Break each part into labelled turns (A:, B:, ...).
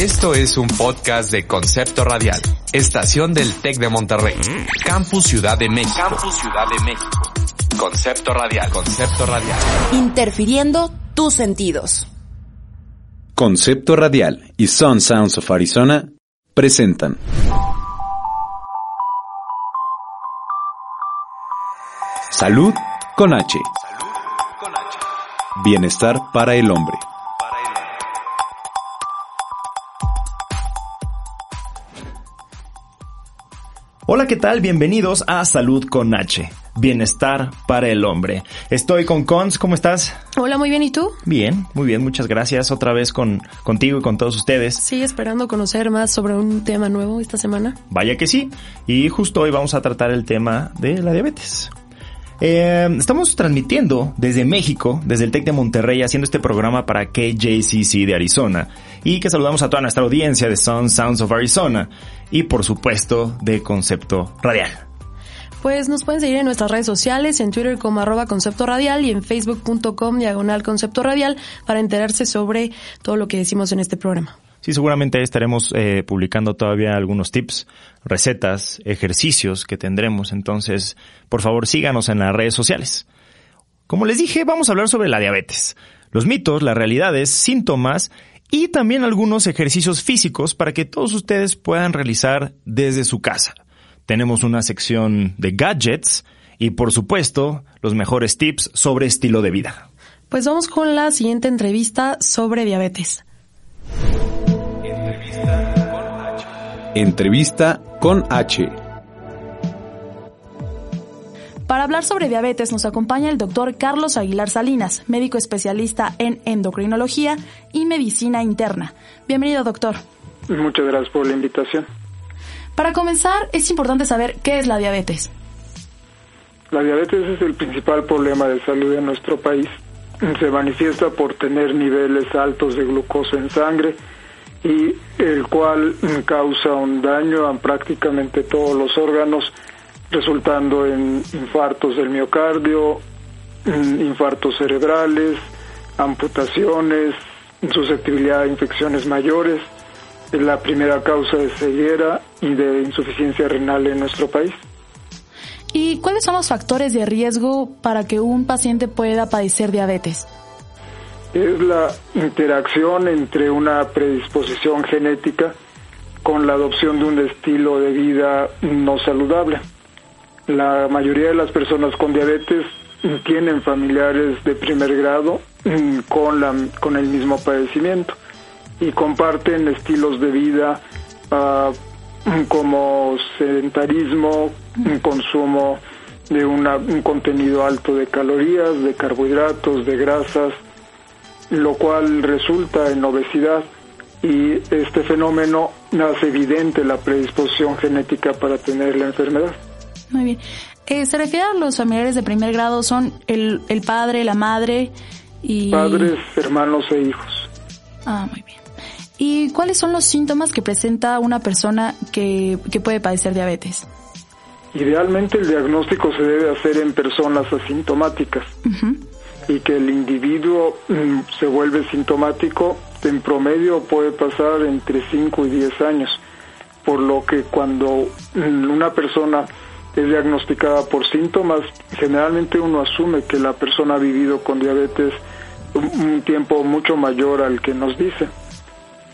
A: Esto es un podcast de Concepto Radial, estación del TEC de Monterrey, Campus Ciudad de México. Campus Ciudad de México. Concepto Radial, Concepto Radial.
B: Interfiriendo tus sentidos.
C: Concepto Radial y Sun Sounds of Arizona presentan. Salud con H. Bienestar para el hombre.
D: Hola, ¿qué tal? Bienvenidos a Salud con H. Bienestar para el hombre. Estoy con Cons, ¿cómo estás?
E: Hola, muy bien, ¿y tú?
D: Bien, muy bien, muchas gracias otra vez con contigo y con todos ustedes.
E: Sí, esperando conocer más sobre un tema nuevo esta semana.
D: Vaya que sí. Y justo hoy vamos a tratar el tema de la diabetes. Eh, estamos transmitiendo desde México, desde el TEC de Monterrey, haciendo este programa para KJCC de Arizona. Y que saludamos a toda nuestra audiencia de Sun Sounds of Arizona. Y por supuesto de Concepto Radial.
E: Pues nos pueden seguir en nuestras redes sociales, en Twitter como arroba concepto radial y en facebook.com diagonal concepto radial para enterarse sobre todo lo que decimos en este programa.
D: Sí, seguramente estaremos eh, publicando todavía algunos tips, recetas, ejercicios que tendremos. Entonces, por favor, síganos en las redes sociales. Como les dije, vamos a hablar sobre la diabetes, los mitos, las realidades, síntomas y también algunos ejercicios físicos para que todos ustedes puedan realizar desde su casa. Tenemos una sección de gadgets y, por supuesto, los mejores tips sobre estilo de vida.
E: Pues vamos con la siguiente entrevista sobre diabetes.
C: Entrevista con H.
B: Para hablar sobre diabetes nos acompaña el doctor Carlos Aguilar Salinas, médico especialista en endocrinología y medicina interna. Bienvenido, doctor.
F: Muchas gracias por la invitación.
B: Para comenzar, es importante saber qué es la diabetes.
F: La diabetes es el principal problema de salud en nuestro país. Se manifiesta por tener niveles altos de glucosa en sangre, y el cual causa un daño a prácticamente todos los órganos, resultando en infartos del miocardio, infartos cerebrales, amputaciones, susceptibilidad a infecciones mayores. Es la primera causa de ceguera y de insuficiencia renal en nuestro país.
B: ¿Y cuáles son los factores de riesgo para que un paciente pueda padecer diabetes?
F: es la interacción entre una predisposición genética con la adopción de un estilo de vida no saludable. La mayoría de las personas con diabetes tienen familiares de primer grado con, la, con el mismo padecimiento y comparten estilos de vida uh, como sedentarismo, un consumo de una, un contenido alto de calorías, de carbohidratos, de grasas, lo cual resulta en obesidad y este fenómeno hace evidente la predisposición genética para tener la enfermedad.
B: Muy bien. Eh, ¿Se refiere a los familiares de primer grado? ¿Son el, el padre, la madre y...?
F: Padres, hermanos e hijos.
B: Ah, muy bien. ¿Y cuáles son los síntomas que presenta una persona que, que puede padecer diabetes?
F: Idealmente el diagnóstico se debe hacer en personas asintomáticas y que el individuo mm, se vuelve sintomático, en promedio puede pasar entre 5 y 10 años, por lo que cuando mm, una persona es diagnosticada por síntomas, generalmente uno asume que la persona ha vivido con diabetes un tiempo mucho mayor al que nos dice.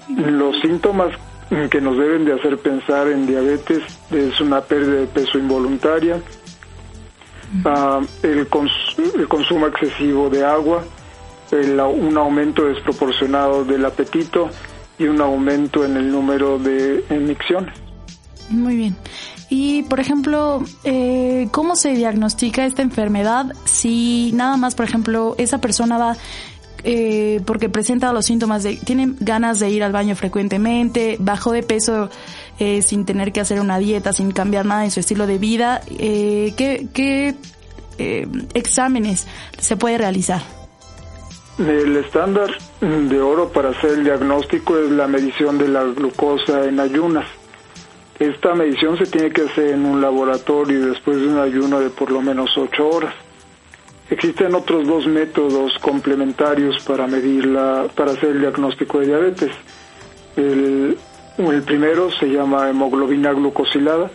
F: Los síntomas que nos deben de hacer pensar en diabetes es una pérdida de peso involuntaria, uh, el, el, consumo excesivo de agua, el, un aumento desproporcionado del apetito y un aumento en el número de emicciones.
B: Muy bien. Y, por ejemplo, eh, ¿cómo se diagnostica esta enfermedad si nada más, por ejemplo, esa persona va eh, porque presenta los síntomas de, tiene ganas de ir al baño frecuentemente, bajó de peso eh, sin tener que hacer una dieta, sin cambiar nada en su estilo de vida, eh, ¿qué, qué eh, exámenes se puede realizar?
F: El estándar de oro para hacer el diagnóstico es la medición de la glucosa en ayunas. Esta medición se tiene que hacer en un laboratorio después de un ayuno de por lo menos 8 horas. Existen otros dos métodos complementarios para medirla, para hacer el diagnóstico de diabetes. El, el primero se llama hemoglobina glucosilada,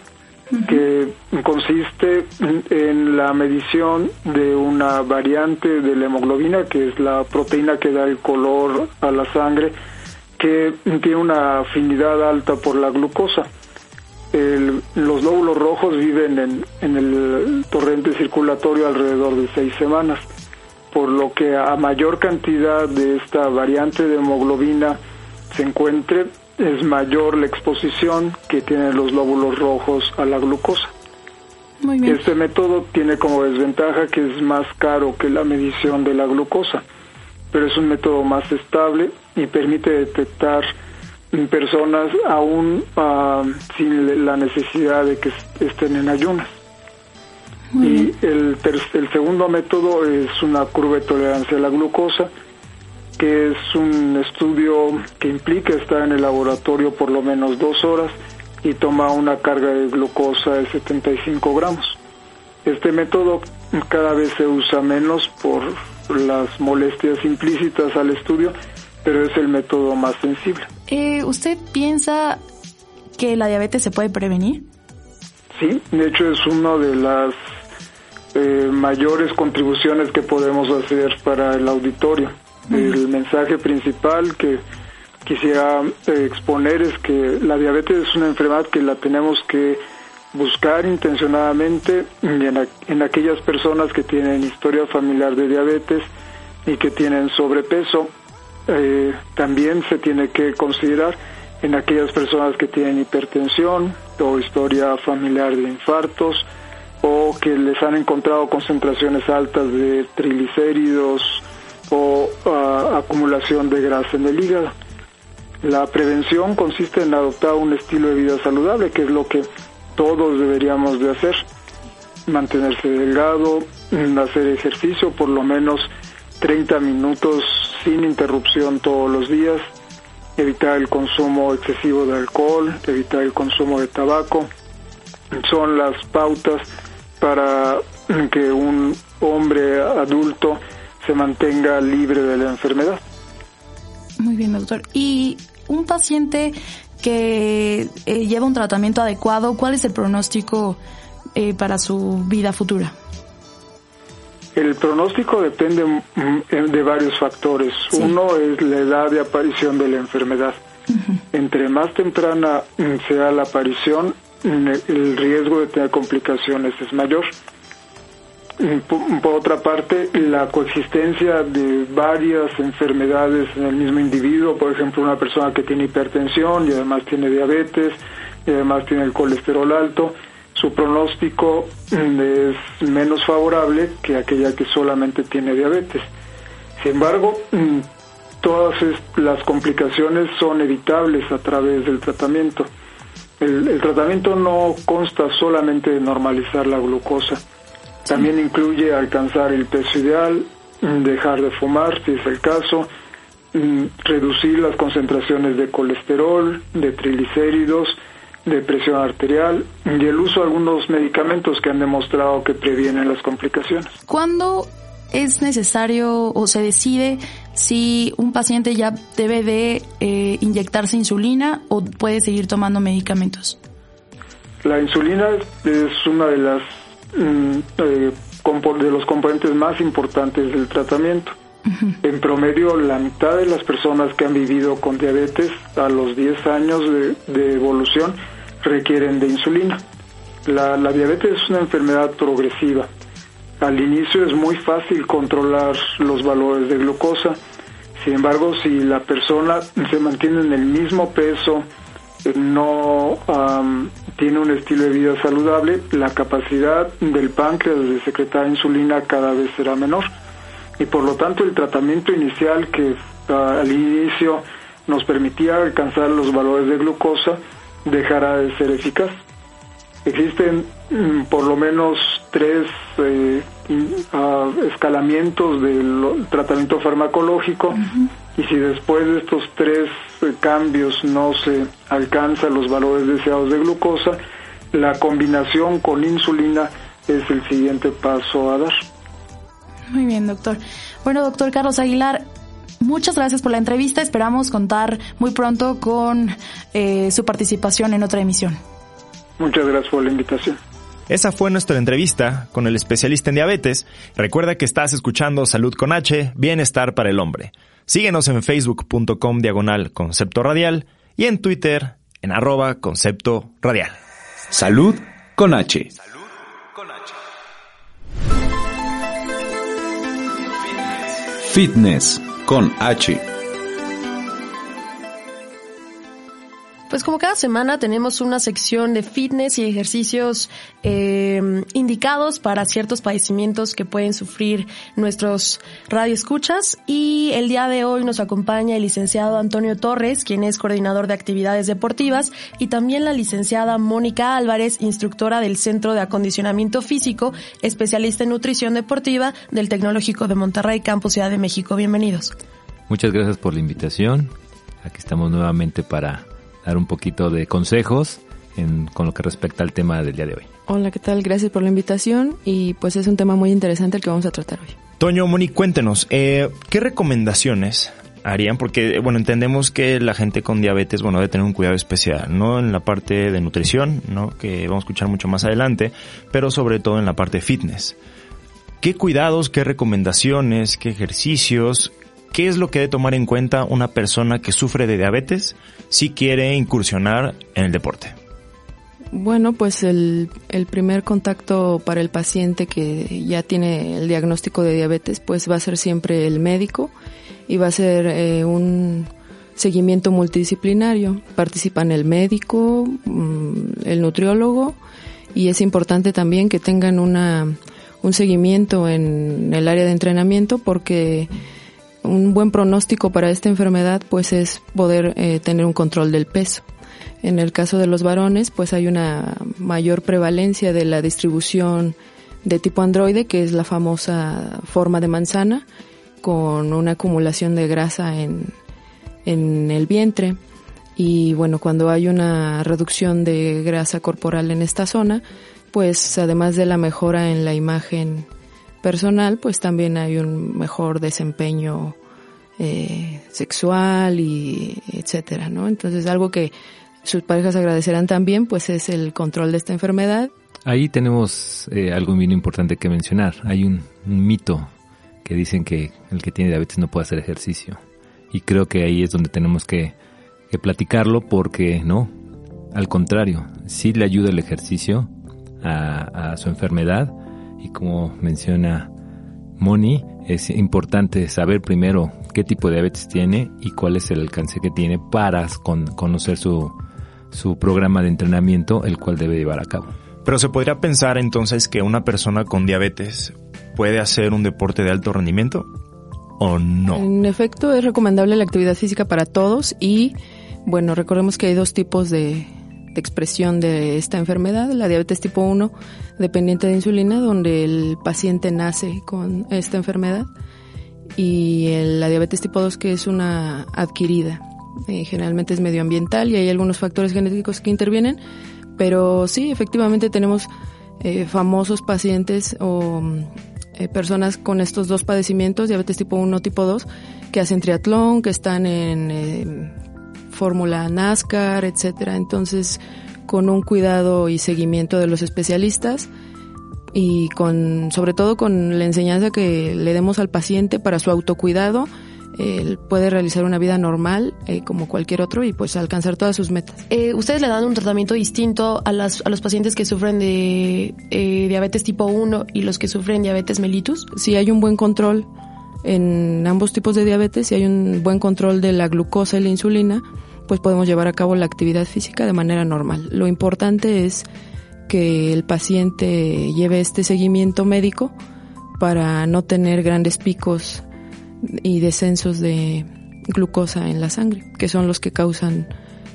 F: que consiste en la medición de una variante de la hemoglobina, que es la proteína que da el color a la sangre, que tiene una afinidad alta por la glucosa. Los lóbulos rojos viven en, en el torrente circulatorio alrededor de seis semanas, por lo que a mayor cantidad de esta variante de hemoglobina se encuentre, es mayor la exposición que tienen los lóbulos rojos a la glucosa. Este método tiene como desventaja que es más caro que la medición de la glucosa, pero es un método más estable y permite detectar personas aún uh, sin la necesidad de que estén en ayunas. y el, el segundo método es una curva de tolerancia a la glucosa, que es un estudio que implica estar en el laboratorio por lo menos dos horas y toma una carga de glucosa de 75 gramos. Este método cada vez se usa menos por las molestias implícitas al estudio, pero es el método más sensible.
B: Eh, ¿Usted piensa que la diabetes se puede prevenir?
F: Sí, de hecho es una de las eh, mayores contribuciones que podemos hacer para el auditorio. El mensaje principal que quisiera eh, exponer es que la diabetes es una enfermedad que la tenemos que buscar intencionadamente en, aquellas personas que tienen historia familiar de diabetes y que tienen sobrepeso. Eh, también se tiene que considerar en aquellas personas que tienen hipertensión o historia familiar de infartos o que les han encontrado concentraciones altas de triglicéridos, o acumulación de grasa en el hígado. La prevención consiste en adoptar un estilo de vida saludable, que es lo que todos deberíamos de hacer. Mantenerse delgado, hacer ejercicio por lo menos 30 minutos sin interrupción todos los días, evitar el consumo excesivo de alcohol, evitar el consumo de tabaco. Son las pautas para que un hombre adulto se mantenga libre de la enfermedad.
B: Muy bien, doctor. Y un paciente que eh, lleva un tratamiento adecuado, ¿cuál es el pronóstico eh, para su vida futura?
F: El pronóstico depende mm, de varios factores. Uno es la edad de aparición de la enfermedad. Entre más temprana mm, sea la aparición, mm, el riesgo de tener complicaciones es mayor. Por otra parte, la coexistencia de varias enfermedades en el mismo individuo, por ejemplo, una persona que tiene hipertensión y además tiene diabetes y además tiene el colesterol alto, su pronóstico es menos favorable que aquella que solamente tiene diabetes. Sin embargo, todas las complicaciones son evitables a través del tratamiento. El, el tratamiento no consta solamente de normalizar la glucosa, también incluye alcanzar el peso ideal, dejar de fumar si es el caso, mm, reducir las concentraciones de colesterol, de triglicéridos, de presión arterial y el uso de algunos medicamentos que han demostrado que previenen las complicaciones.
B: ¿Cuándo es necesario o se decide si un paciente ya debe de eh, inyectarse insulina o puede seguir tomando medicamentos?
F: La insulina es una de las Mm, eh, de los componentes más importantes del tratamiento. En promedio, la mitad de las personas que han vivido con diabetes a los 10 años de, evolución requieren de insulina. La, la, diabetes es una enfermedad progresiva. Al inicio es muy fácil controlar los valores de glucosa. Sin embargo, si la persona se mantiene en el mismo peso, no tiene un estilo de vida saludable, la capacidad del páncreas de secretar insulina cada vez será menor y por lo tanto el tratamiento inicial que al inicio nos permitía alcanzar los valores de glucosa dejará de ser eficaz. Existen mm, por lo menos tres eh, escalamientos del tratamiento farmacológico y si después de estos tres eh, cambios no se alcanzan los valores deseados de glucosa, la combinación con insulina es el siguiente paso a dar.
B: Muy bien, doctor. Bueno, doctor Carlos Aguilar, Muchas gracias por la entrevista. Esperamos contar muy pronto con eh, su participación en otra emisión.
F: Muchas gracias por la invitación.
D: Esa fue nuestra entrevista con el especialista en diabetes. Recuerda que estás escuchando Salud con H, Bienestar para el Hombre. Síguenos en facebook.com diagonal concepto radial y en Twitter en arroba concepto radial.
C: Salud con H. Fitness con H.
E: Pues como cada semana tenemos una sección de fitness y ejercicios eh, indicados para ciertos padecimientos que pueden sufrir nuestros radioescuchas y el día de hoy nos acompaña el licenciado Antonio Torres, quien es coordinador de actividades deportivas y también la licenciada Mónica Álvarez, instructora del Centro de Acondicionamiento Físico, especialista en nutrición deportiva del Tecnológico de Monterrey, Campus Ciudad de México. Bienvenidos.
G: Muchas gracias por la invitación. Aquí estamos nuevamente para dar un poquito de consejos en, con lo que respecta al tema del día de hoy.
H: Hola, ¿qué tal? Gracias por la invitación y pues es un tema muy interesante el que vamos a tratar hoy.
D: Toño, Moni, cuéntenos, eh, ¿qué recomendaciones harían? Porque, bueno, entendemos que la gente con diabetes, bueno, debe tener un cuidado especial, ¿no? En la parte de nutrición, ¿no? Que vamos a escuchar mucho más adelante, pero sobre todo en la parte de fitness. ¿Qué cuidados, qué recomendaciones, qué ejercicios, qué es lo que debe tomar en cuenta una persona que sufre de diabetes si quiere incursionar en el deporte?
H: Bueno, pues el, el, primer contacto para el paciente que ya tiene el diagnóstico de diabetes, pues va a ser siempre el médico y va a ser eh, un seguimiento multidisciplinario. Participan el médico, mm, el nutriólogo y es importante también que tengan una, un seguimiento en el área de entrenamiento porque un buen pronóstico para esta enfermedad pues es poder eh, tener un control del peso. En el caso de los varones pues hay una mayor prevalencia de la distribución de tipo androide que es la famosa forma de manzana con una acumulación de grasa en, en el vientre y bueno cuando hay una reducción de grasa corporal en esta zona pues además de la mejora en la imagen personal, pues también hay un mejor desempeño eh, sexual y etcétera, ¿no? Entonces algo que sus parejas agradecerán también, pues es el control de esta enfermedad.
G: Ahí tenemos eh, algo bien importante que mencionar. Hay un, mito que dicen que el que tiene diabetes no puede hacer ejercicio. Y creo que ahí es donde tenemos que, platicarlo porque no, al contrario, sí le ayuda el ejercicio a su enfermedad, y como menciona Moni, es importante saber primero qué tipo de diabetes tiene y cuál es el alcance que tiene para conocer su, su programa de entrenamiento, el cual debe llevar a cabo.
D: Pero se podría pensar entonces que una persona con diabetes puede hacer un deporte de alto rendimiento o no.
H: En efecto, es recomendable la actividad física para todos y bueno, recordemos que hay dos tipos de, de expresión de esta enfermedad, la diabetes tipo 1 dependiente de insulina, donde el paciente nace con esta enfermedad, y la diabetes tipo 2 que es una adquirida. Eh, generalmente es medioambiental y hay algunos factores genéticos que intervienen, pero sí, efectivamente tenemos eh, famosos pacientes o eh, personas con estos dos padecimientos, diabetes tipo 1, tipo 2, que hacen triatlón, que están en fórmula NASCAR, etcétera. Entonces, con un cuidado y seguimiento de los especialistas y con, sobre todo con la enseñanza que le demos al paciente para su autocuidado, él puede realizar una vida normal eh, como cualquier otro y pues alcanzar todas sus metas.
E: Eh, ¿Ustedes le dan un tratamiento distinto a, las, a los pacientes que sufren de eh, diabetes tipo 1 y los que sufren diabetes mellitus?
H: Sí, hay un buen control en ambos tipos de diabetes y hay un buen control de la glucosa y la insulina pues podemos llevar a cabo la actividad física de manera normal. Lo importante es que el paciente lleve este seguimiento médico para no tener grandes picos y descensos de glucosa en la sangre, que son los que causan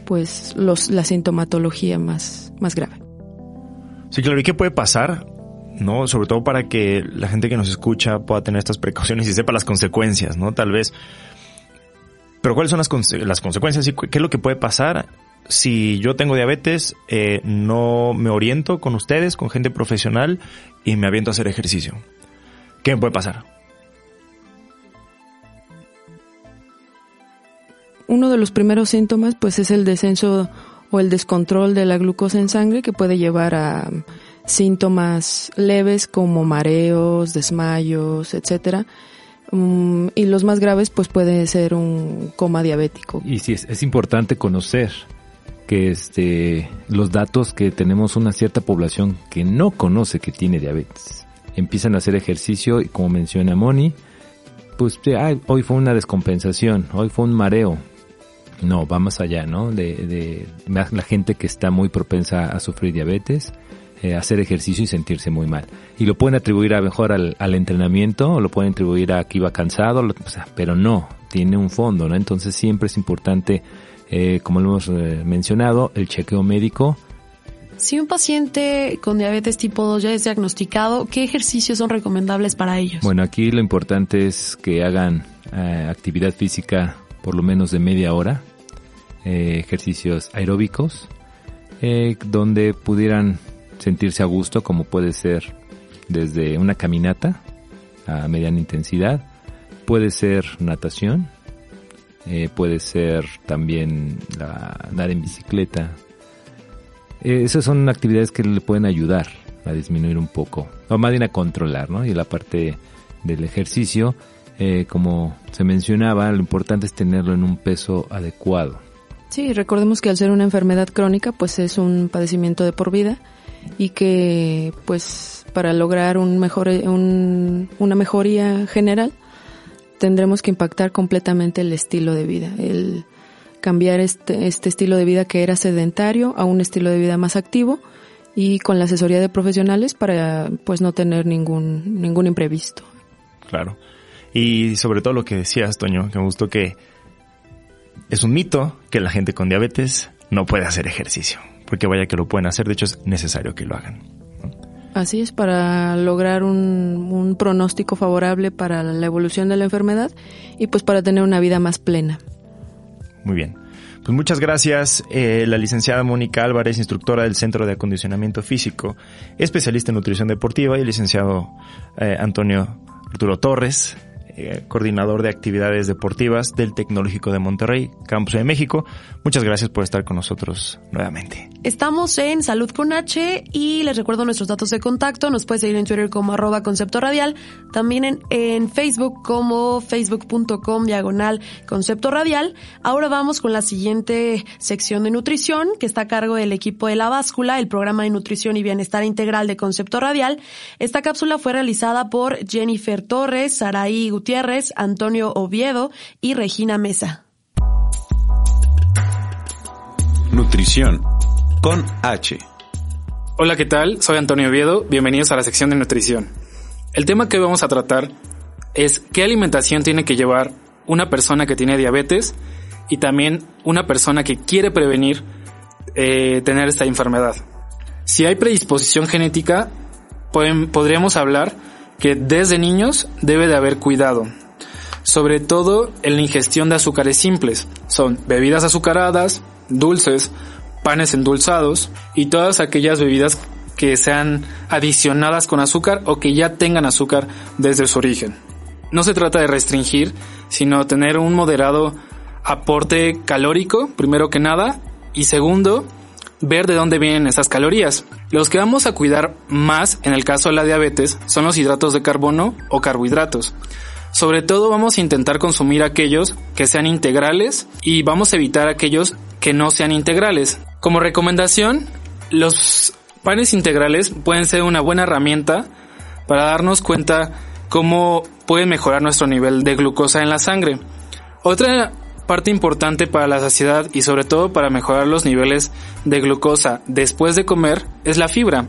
H: pues los, la sintomatología más, más grave.
D: Sí, claro, ¿y qué puede pasar? ¿no? Sobre todo para que la gente que nos escucha pueda tener estas precauciones y sepa las consecuencias, ¿no? Tal vez pero ¿cuáles son las, las consecuencias y qué es lo que puede pasar si yo tengo diabetes, eh, no me oriento con ustedes, con gente profesional y me aviento a hacer ejercicio? ¿Qué me puede pasar?
H: uno de los primeros síntomas pues es el descenso o el descontrol de la glucosa en sangre que puede llevar a síntomas leves como mareos, desmayos, etcétera. Mm, y los más graves pues puede ser un coma diabético.
G: Y sí, es, es importante conocer que este, los datos que tenemos una cierta población que no conoce que tiene diabetes. Empiezan a hacer ejercicio y como menciona Moni, pues hoy fue una descompensación, hoy fue un mareo. No, va más allá, ¿no? De, de la gente que está muy propensa a sufrir diabetes, eh, hacer ejercicio y sentirse muy mal. Y lo pueden atribuir a mejor al, al entrenamiento, o lo pueden atribuir a que iba cansado, o sea, pero no, tiene un fondo, ¿no? Entonces siempre es importante eh, como lo hemos eh, mencionado, el chequeo médico.
E: Si un paciente con diabetes tipo 2 ya es diagnosticado, ¿qué ejercicios son recomendables para ellos?
G: Bueno, aquí lo importante es que hagan eh, actividad física por lo menos de media hora, ejercicios aeróbicos, donde pudieran sentirse a gusto, como puede ser desde una caminata a mediana intensidad, puede ser natación, eh, puede ser también la, andar en bicicleta. Eh, esas son actividades que le pueden ayudar a disminuir un poco, o más bien a controlar, ¿no? Y la parte del ejercicio, eh, como se mencionaba, lo importante es tenerlo en un peso adecuado.
H: Sí, recordemos que al ser una enfermedad crónica, pues es un padecimiento de por vida y que, pues, para lograr un mejor, un, una mejoría general, tendremos que impactar completamente el estilo de vida, el cambiar este, este estilo de vida que era sedentario a un estilo de vida más activo y con la asesoría de profesionales para pues no tener ningún ningún imprevisto.
D: Claro. Y sobre todo lo que decías, Toño, que me gustó que es un mito que la gente con diabetes no puede hacer ejercicio, porque vaya que lo pueden hacer, de hecho es necesario que lo hagan.
H: Así es, para lograr un, pronóstico favorable para la evolución de la enfermedad y pues para tener una vida más plena.
D: Muy bien. Pues muchas gracias, eh, la licenciada Mónica Álvarez, instructora del Centro de Acondicionamiento Físico, especialista en nutrición deportiva, y el licenciado eh, Antonio Arturo Torres, eh, coordinador de actividades deportivas del Tecnológico de Monterrey, Campus de México. Muchas gracias por estar con nosotros nuevamente.
E: Estamos en Salud con H y les recuerdo nuestros datos de contacto. Nos puede seguir en Twitter como arroba concepto radial, también en, Facebook como facebook.com diagonal concepto radial. Ahora vamos con la siguiente sección de nutrición que está a cargo del equipo de la báscula, el programa de nutrición y bienestar integral de concepto radial. Esta cápsula fue realizada por Jennifer Torres, Saraí Gutiérrez, Antonio Oviedo y Regina Mesa.
C: Nutrición con H.
I: Hola, ¿qué tal? Soy Antonio Oviedo. Bienvenidos a la sección de nutrición. El tema que vamos a tratar es qué alimentación tiene que llevar una persona que tiene diabetes y también una persona que quiere prevenir eh, tener esta enfermedad. Si hay predisposición genética, podríamos hablar que desde niños debe de haber cuidado, sobre todo en la ingestión de azúcares simples. Son bebidas azucaradas, dulces, panes endulzados y todas aquellas bebidas que sean adicionadas con azúcar o que ya tengan azúcar desde su origen. No se trata de restringir, sino tener un moderado aporte calórico, primero que nada, y segundo, ver de dónde vienen esas calorías. Los que vamos a cuidar más en el caso de la diabetes son los hidratos de carbono o carbohidratos. Sobre todo vamos a intentar consumir aquellos que sean integrales y vamos a evitar aquellos que no sean integrales. Como recomendación, los panes integrales pueden ser una buena herramienta para darnos cuenta cómo puede mejorar nuestro nivel de glucosa en la sangre. Otra parte importante para la saciedad y sobre todo para mejorar los niveles de glucosa después de comer es la fibra.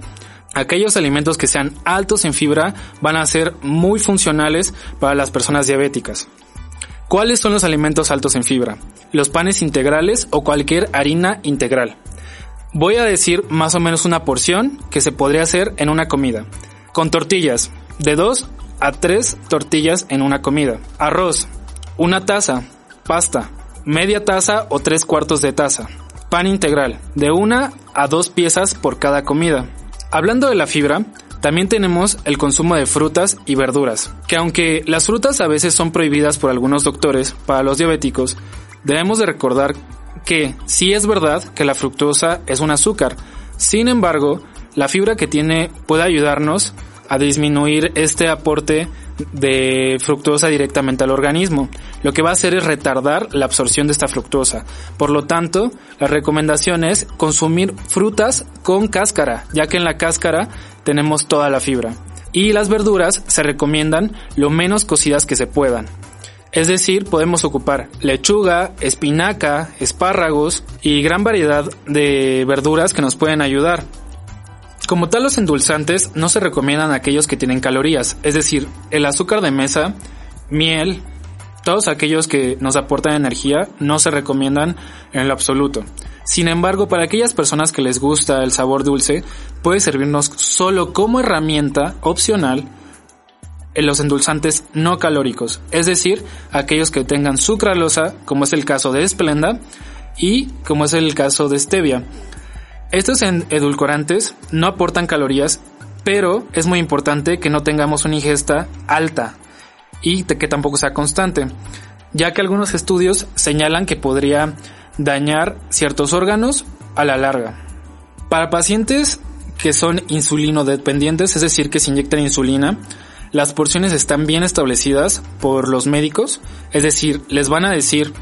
I: Aquellos alimentos que sean altos en fibra van a ser muy funcionales para las personas diabéticas. ¿Cuáles son los alimentos altos en fibra? Los panes integrales o cualquier harina integral. Voy a decir más o menos una porción que se podría hacer en una comida. Con tortillas, de 2 a 3 tortillas en una comida. Arroz, una taza, Pasta, media taza o tres cuartos de taza. Pan integral, de una a dos piezas por cada comida. Hablando de la fibra, también tenemos el consumo de frutas y verduras, que aunque las frutas a veces son prohibidas por algunos doctores para los diabéticos, debemos de recordar que sí es verdad que la fructosa es un azúcar, sin embargo, la fibra que tiene puede ayudarnos a disminuir este aporte de fructosa directamente al organismo. Lo que va a hacer es retardar la absorción de esta fructosa. Por lo tanto, la recomendación es consumir frutas con cáscara, ya que en la cáscara tenemos toda la fibra. Y las verduras se recomiendan lo menos cocidas que se puedan. Es decir, podemos ocupar lechuga, espinaca, espárragos y gran variedad de verduras que nos pueden ayudar. Como tal, los endulzantes no se recomiendan aquellos que tienen calorías, es decir, el azúcar de mesa, miel, todos aquellos que nos aportan energía no se recomiendan en lo absoluto. Sin embargo, para aquellas personas que les gusta el sabor dulce, puede servirnos solo como herramienta opcional en los endulzantes no calóricos, es decir, aquellos que tengan sucralosa, como es el caso de Splenda, y como es el caso de Stevia. Estos edulcorantes no aportan calorías, pero es muy importante que no tengamos una ingesta alta y que tampoco sea constante, ya que algunos estudios señalan que podría dañar ciertos órganos a la larga. Para pacientes que son insulino dependientes, es decir, que se inyectan insulina, las porciones están bien establecidas por los médicos, es decir, les van a decir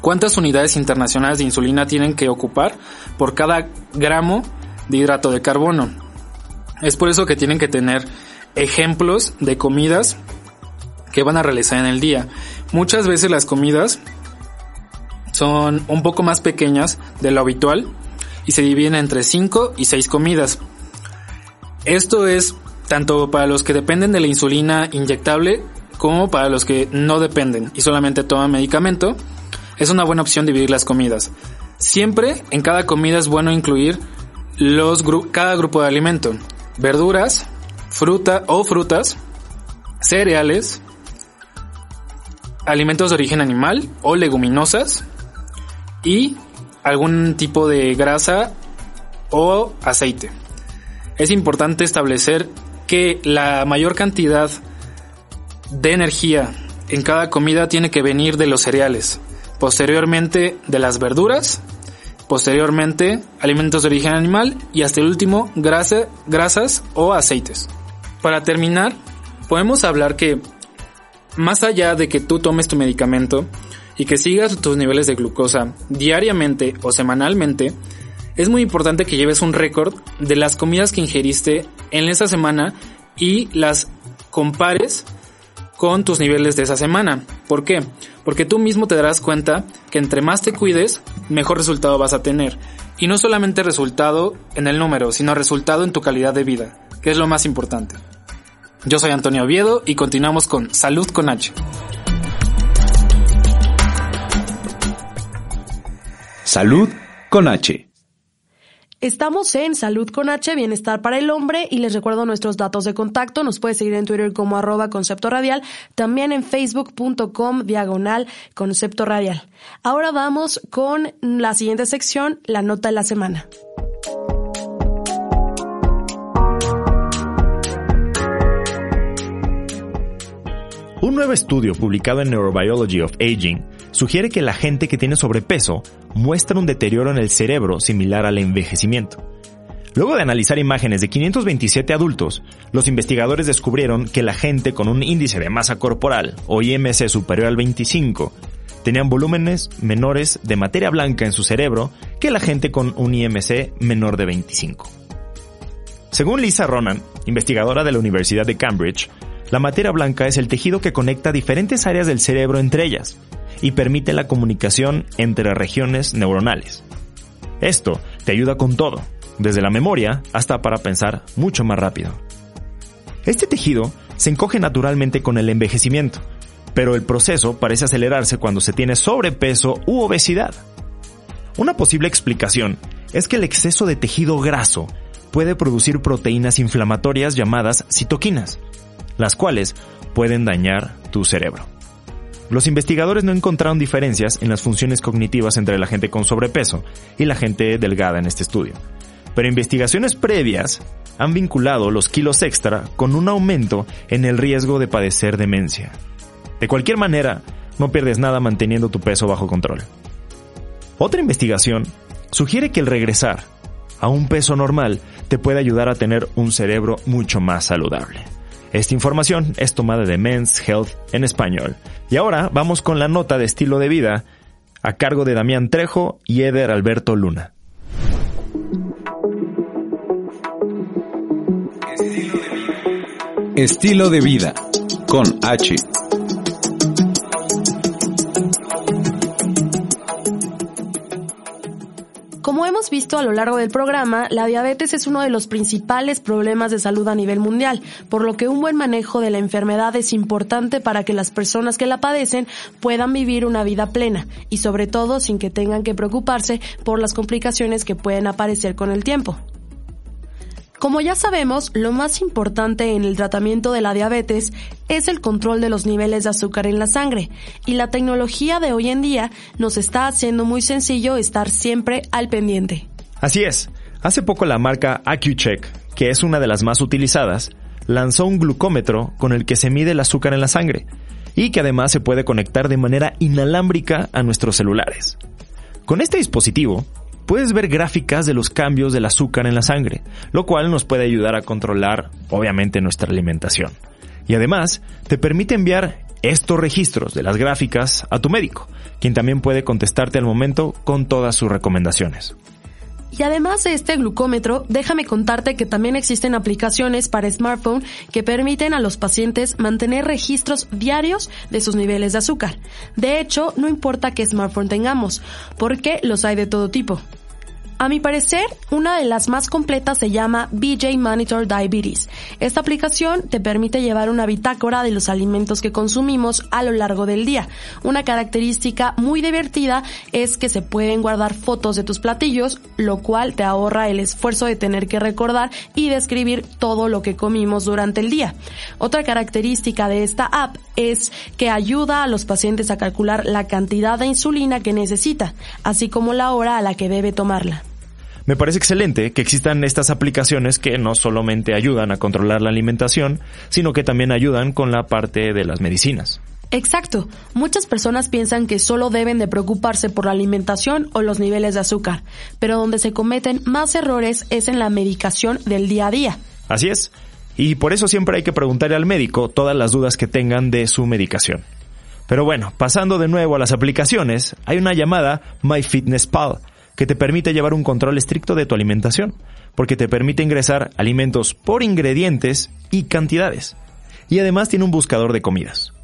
I: cuántas unidades internacionales de insulina tienen que ocupar por cada gramo de hidrato de carbono. Es por eso que tienen que tener ejemplos de comidas que van a realizar en el día. Muchas veces las comidas son un poco más pequeñas de lo habitual y se dividen entre 5 y 6 comidas. Esto es tanto para los que dependen de la insulina inyectable como para los que no dependen y solamente toman medicamento es una buena opción dividir las comidas. Siempre en cada comida es bueno incluir los cada grupo de alimento. Verduras, fruta o frutas, cereales, alimentos de origen animal o leguminosas y algún tipo de grasa o aceite. Es importante establecer que la mayor cantidad de energía en cada comida tiene que venir de los cereales posteriormente de las verduras, posteriormente alimentos de origen animal y hasta el último grasa, grasas o aceites. Para terminar, podemos hablar que más allá de que tú tomes tu medicamento y que sigas tus niveles de glucosa diariamente o semanalmente, es muy importante que lleves un récord de las comidas que ingeriste en esa semana y las compares con tus niveles de esa semana. ¿Por qué? Porque tú mismo te darás cuenta que entre más te cuides, mejor resultado vas a tener. Y no solamente resultado en el número, sino resultado en tu calidad de vida, que es lo más importante. Yo soy Antonio Oviedo y continuamos con Salud con H.
C: Salud con H.
E: Estamos en Salud con H, Bienestar para el Hombre y les recuerdo nuestros datos de contacto. Nos puede seguir en Twitter como arroba concepto radial, también en facebook.com diagonal concepto radial. Ahora vamos con la siguiente sección, la nota de la semana.
D: Un nuevo estudio publicado en Neurobiology of Aging sugiere que la gente que tiene sobrepeso muestra un deterioro en el cerebro similar al envejecimiento. Luego de analizar imágenes de 527 adultos, los investigadores descubrieron que la gente con un índice de masa corporal o IMC superior al 25 tenían volúmenes menores de materia blanca en su cerebro que la gente con un IMC menor de 25. Según Lisa Ronan, investigadora de la Universidad de Cambridge, la materia blanca es el tejido que conecta diferentes áreas del cerebro entre ellas, y permite la comunicación entre regiones neuronales. Esto te ayuda con todo, desde la memoria hasta para pensar mucho más rápido. Este tejido se encoge naturalmente con el envejecimiento, pero el proceso parece acelerarse cuando se tiene sobrepeso u obesidad. Una posible explicación es que el exceso de tejido graso puede producir proteínas inflamatorias llamadas citoquinas, las cuales pueden dañar tu cerebro. Los investigadores no encontraron diferencias en las funciones cognitivas entre la gente con sobrepeso y la gente delgada en este estudio. Pero investigaciones previas han vinculado los kilos extra con un aumento en el riesgo de padecer demencia. De cualquier manera, no pierdes nada manteniendo tu peso bajo control. Otra investigación sugiere que el regresar a un peso normal te puede ayudar a tener un cerebro mucho más saludable. Esta información es tomada de Men's Health en español. Y ahora vamos con la nota de estilo de vida a cargo de Damián Trejo y Eder Alberto Luna.
C: Estilo de vida con H.
E: hemos visto a lo largo del programa, la diabetes es uno de los principales problemas de salud a nivel mundial, por lo que un buen manejo de la enfermedad es importante para que las personas que la padecen puedan vivir una vida plena y sobre todo sin que tengan que preocuparse por las complicaciones que pueden aparecer con el tiempo. Como ya sabemos, lo más importante en el tratamiento de la diabetes es el control de los niveles de azúcar en la sangre y la tecnología de hoy en día nos está haciendo muy sencillo estar siempre al pendiente.
D: Así es, hace poco la marca AccuCheck, que es una de las más utilizadas, lanzó un glucómetro con el que se mide el azúcar en la sangre y que además se puede conectar de manera inalámbrica a nuestros celulares. Con este dispositivo, puedes ver gráficas de los cambios del azúcar en la sangre, lo cual nos puede ayudar a controlar, obviamente, nuestra alimentación. Y además, te permite enviar estos registros de las gráficas a tu médico, quien también puede contestarte al momento con todas sus recomendaciones.
E: Y además de este glucómetro, déjame contarte que también existen aplicaciones para smartphone que permiten a los pacientes mantener registros diarios de sus niveles de azúcar. De hecho, no importa qué smartphone tengamos, porque los hay de todo tipo. A mi parecer, una de las más completas se llama BJ Monitor Diabetes. Esta aplicación te permite llevar una bitácora de los alimentos que consumimos a lo largo del día. Una característica muy divertida es que se pueden guardar fotos de tus platillos, lo cual te ahorra el esfuerzo de tener que recordar y describir todo lo que comimos durante el día. Otra característica de esta app es que ayuda a los pacientes a calcular la cantidad de insulina que necesita, así como la hora a la que debe tomarla.
D: Me parece excelente que existan estas aplicaciones que no solamente ayudan a controlar la alimentación, sino que también ayudan con la parte de las medicinas.
E: Exacto. Muchas personas piensan que solo deben de preocuparse por la alimentación o los niveles de azúcar, pero donde se cometen más errores es en la medicación del día a día.
D: Así es. Y por eso siempre hay que preguntarle al médico todas las dudas que tengan de su medicación. Pero bueno, pasando de nuevo a las aplicaciones, hay una llamada MyFitnessPal, que te permite llevar un control estricto de tu alimentación, porque te permite ingresar alimentos por ingredientes y cantidades. Y además tiene un buscador de comidas.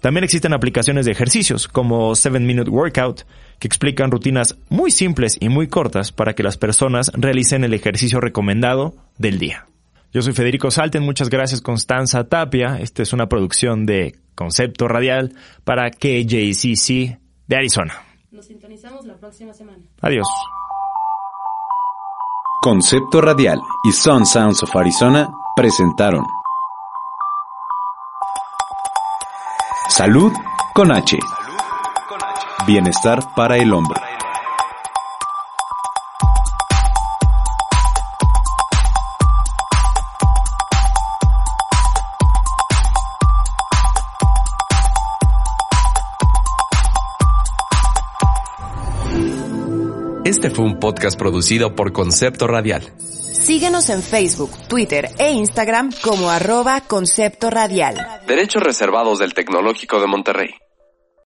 D: También existen aplicaciones de ejercicios como 7 Minute Workout que explican rutinas muy simples y muy cortas para que las personas realicen el ejercicio recomendado del día. Yo soy Federico Salten, muchas gracias Constanza Tapia. Esta es una producción de Concepto Radial para KJCC de Arizona.
E: Nos sintonizamos la próxima semana.
D: Adiós.
C: Concepto Radial y Sun Sounds of Arizona presentaron Salud con H. Bienestar para el hombre.
A: Este fue un podcast producido por Concepto Radial.
J: Síguenos en Facebook, Twitter e Instagram como arroba Concepto Radial.
A: Derechos reservados del Tecnológico de Monterrey.